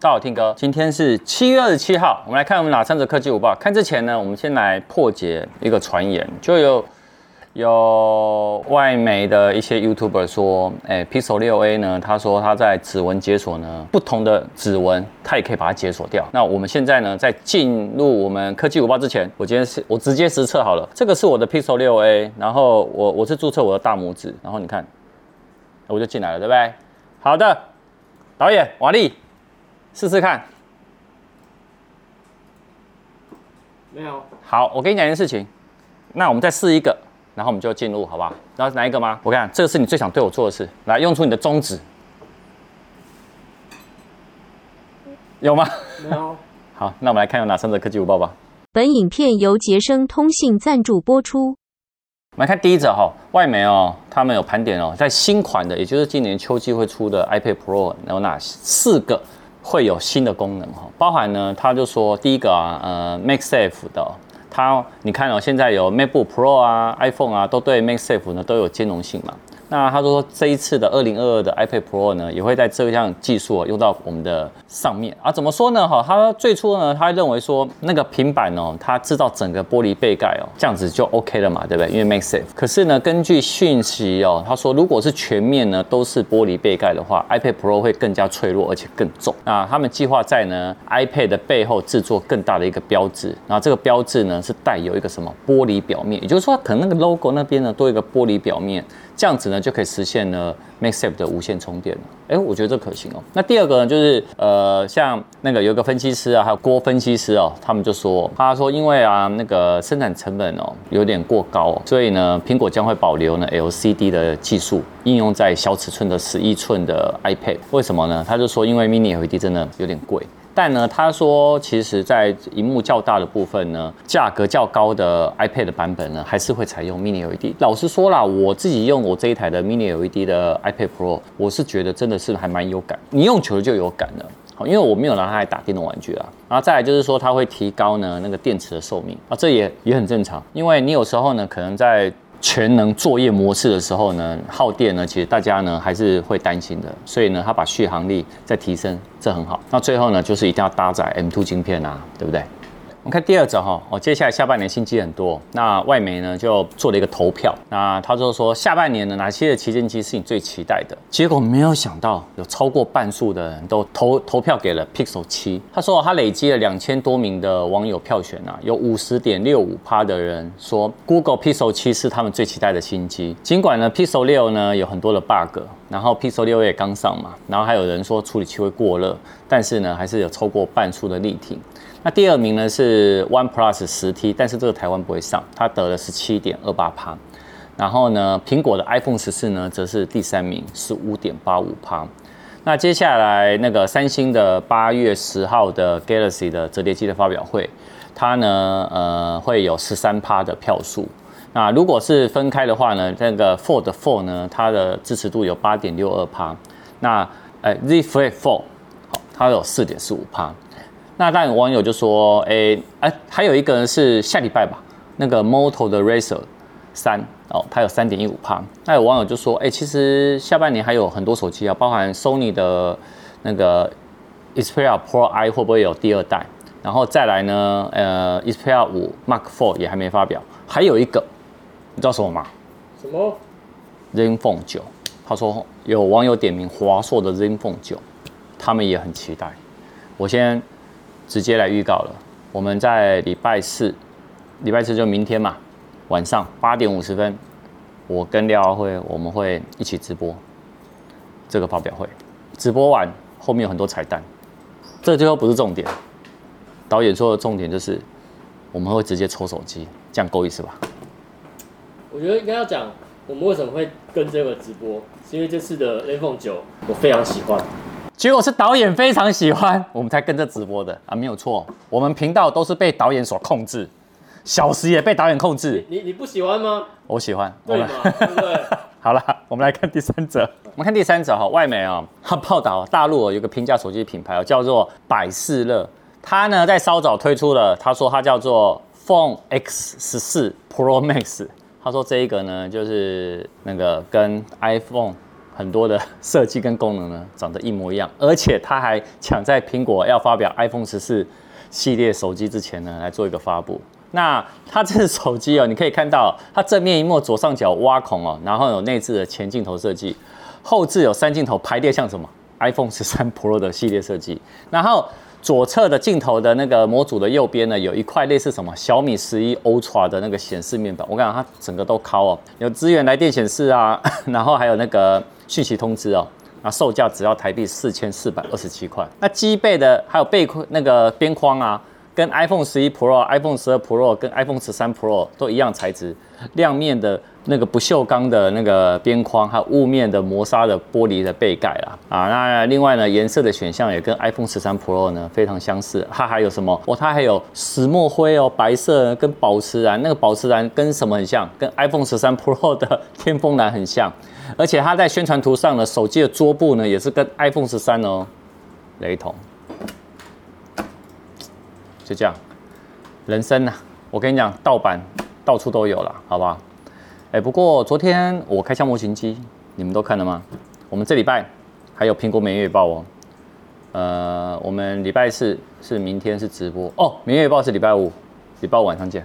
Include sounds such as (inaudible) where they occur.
大家好，Tim 哥，今天是七月二十七号，我们来看我们哪三则科技午报。看之前呢，我们先来破解一个传言，就有有外媒的一些 YouTuber 说，哎，Pixel 六 A 呢，他说他在指纹解锁呢，不同的指纹，它也可以把它解锁掉。那我们现在呢，在进入我们科技午报之前，我今天是我直接实测好了，这个是我的 Pixel 六 A，然后我我是注册我的大拇指，然后你看，我就进来了，对不对？好的，导演瓦力。试试看，没有。好，我跟你讲一件事情，那我们再试一个，然后我们就进入，好不好？然后哪一个吗？我看这个是你最想对我做的事，来用出你的中指，有吗？没有。(laughs) 好，那我们来看有哪三则科技午报吧。本影片由杰生通信赞助播出。我们来看第一则哈，外媒哦，他们有盘点哦，在新款的，也就是今年秋季会出的 iPad Pro 有哪四个？会有新的功能哈，包含呢，他就说第一个啊，呃，MagSafe 的，它你看哦，现在有 MacBook Pro 啊，iPhone 啊，都对 MagSafe 呢都有兼容性嘛。那他说这一次的二零二二的 iPad Pro 呢，也会在这项技术用到我们的上面啊。怎么说呢？哈，他最初呢，他认为说那个平板哦，它制造整个玻璃背盖哦，这样子就 OK 了嘛，对不对？因为 Make Safe。可是呢，根据讯息哦，他说如果是全面呢都是玻璃背盖的话，iPad Pro 会更加脆弱而且更重。那他们计划在呢 iPad 的背后制作更大的一个标志，那这个标志呢是带有一个什么玻璃表面，也就是说可能那个 logo 那边呢多一个玻璃表面。这样子呢，就可以实现呢 MagSafe 的无线充电了。哎，我觉得这可行哦。那第二个呢，就是呃，像那个有个分析师啊，还有郭分析师哦，他们就说，他说因为啊，那个生产成本哦有点过高哦，所以呢，苹果将会保留呢 LCD 的技术，应用在小尺寸的十一寸的 iPad。为什么呢？他就说，因为 Mini LED 真的有点贵。但呢，他说，其实，在荧幕较大的部分呢，价格较高的 iPad 版本呢，还是会采用 Mini LED。老实说啦，我自己用我这一台的 Mini LED 的 iPad Pro，我是觉得真的是还蛮有感，你用久了就有感了。好，因为我没有拿它来打电动玩具啊。然后再来就是说，它会提高呢那个电池的寿命啊，这也也很正常，因为你有时候呢，可能在全能作业模式的时候呢，耗电呢，其实大家呢还是会担心的，所以呢，它把续航力再提升，这很好。那最后呢，就是一定要搭载 M2 晶片啊，对不对？我们看第二则哈，哦，接下来下半年新机很多，那外媒呢就做了一个投票，那他就说下半年的哪些的旗舰机是你最期待的？结果没有想到有超过半数的人都投投票给了 Pixel 7。他说他累积了两千多名的网友票选啊，有五十点六五趴的人说 Google Pixel 7是他们最期待的新机。尽管呢 Pixel 6呢有很多的 bug，然后 Pixel 6也刚上嘛，然后还有人说处理器会过热，但是呢还是有超过半数的力挺。那第二名呢是 OnePlus 10T，但是这个台湾不会上，它得了十七点二八趴。然后呢，苹果的 iPhone 十四呢则是第三名，十五点八五趴。那接下来那个三星的八月十号的 Galaxy 的折叠机的发表会，它呢呃会有十三趴的票数。那如果是分开的话呢，那个 Fold 4呢，它的支持度有八点六二趴。那呃 Z Flip Four 好，它有四点四五趴。那当然，网友就说：“哎、欸，哎、还有一个人是下礼拜吧，那个 Moto 的 Razr 三哦，它有三点一五趴。那有网友就说：哎、其实下半年还有很多手机啊，包含 Sony 的那个 Xperia Pro I 会不会有第二代？然后再来呢，呃，Xperia 五 Mark Four 也还没发表。还有一个，你知道什么吗？什么？ZenFone 九。他说有网友点名华硕的 ZenFone 九，他们也很期待。我先。直接来预告了，我们在礼拜四，礼拜四就明天嘛，晚上八点五十分，我跟廖耀辉我们会一起直播这个发表会，直播完后面有很多彩蛋，这最后不是重点，导演说的重点就是我们会直接抽手机，这样够意思吧？我觉得应该要讲我们为什么会跟这个直播，是因为这次的 ZenFone 九我非常喜欢。结果是导演非常喜欢，我们才跟着直播的啊，没有错。我们频道都是被导演所控制，小时也被导演控制。你你不喜欢吗？我喜欢。对吗？对不对？(laughs) 好了，我们来看第三者。我们看第三者哈，外媒啊，他 (laughs) 报道大陆有个平价手机品牌叫做百事乐，他呢在稍早推出了，他说他叫做 Phone X 十四 Pro Max，他说这一个呢就是那个跟 iPhone。很多的 (laughs) 设计跟功能呢，长得一模一样，而且他还抢在苹果要发表 iPhone 十四系列手机之前呢，来做一个发布。那它这个手机哦，你可以看到它正面一幕左上角挖孔哦，然后有内置的前镜头设计，后置有三镜头排列，像什么 iPhone 十三 Pro 的系列设计。然后左侧的镜头的那个模组的右边呢，有一块类似什么小米十一 Ultra 的那个显示面板。我感觉，它整个都靠哦，有支援来电显示啊，(laughs) 然后还有那个讯息通知哦。那售价只要台币四千四百二十七块。那机背的还有背那个边框啊。跟 iPhone 十一 Pro、iPhone 十二 Pro 跟 iPhone 十三 Pro 都一样材质，亮面的那个不锈钢的那个边框，还有雾面的磨砂的玻璃的背盖啦。啊，那另外呢，颜色的选项也跟 iPhone 十三 Pro 呢非常相似。它还有什么？哦，它还有石墨灰哦，白色跟宝石蓝，那个宝石蓝跟什么很像？跟 iPhone 十三 Pro 的天峰蓝很像。而且它在宣传图上呢，手机的桌布呢也是跟 iPhone 十三哦雷同。就这样，人生呐、我跟你讲，盗版到处都有了，好不好？哎，不过昨天我开箱模型机，你们都看了吗？我们这礼拜还有苹果每月报哦。呃，我们礼拜四是明天是直播哦，每月报是礼拜五，礼拜五晚上见。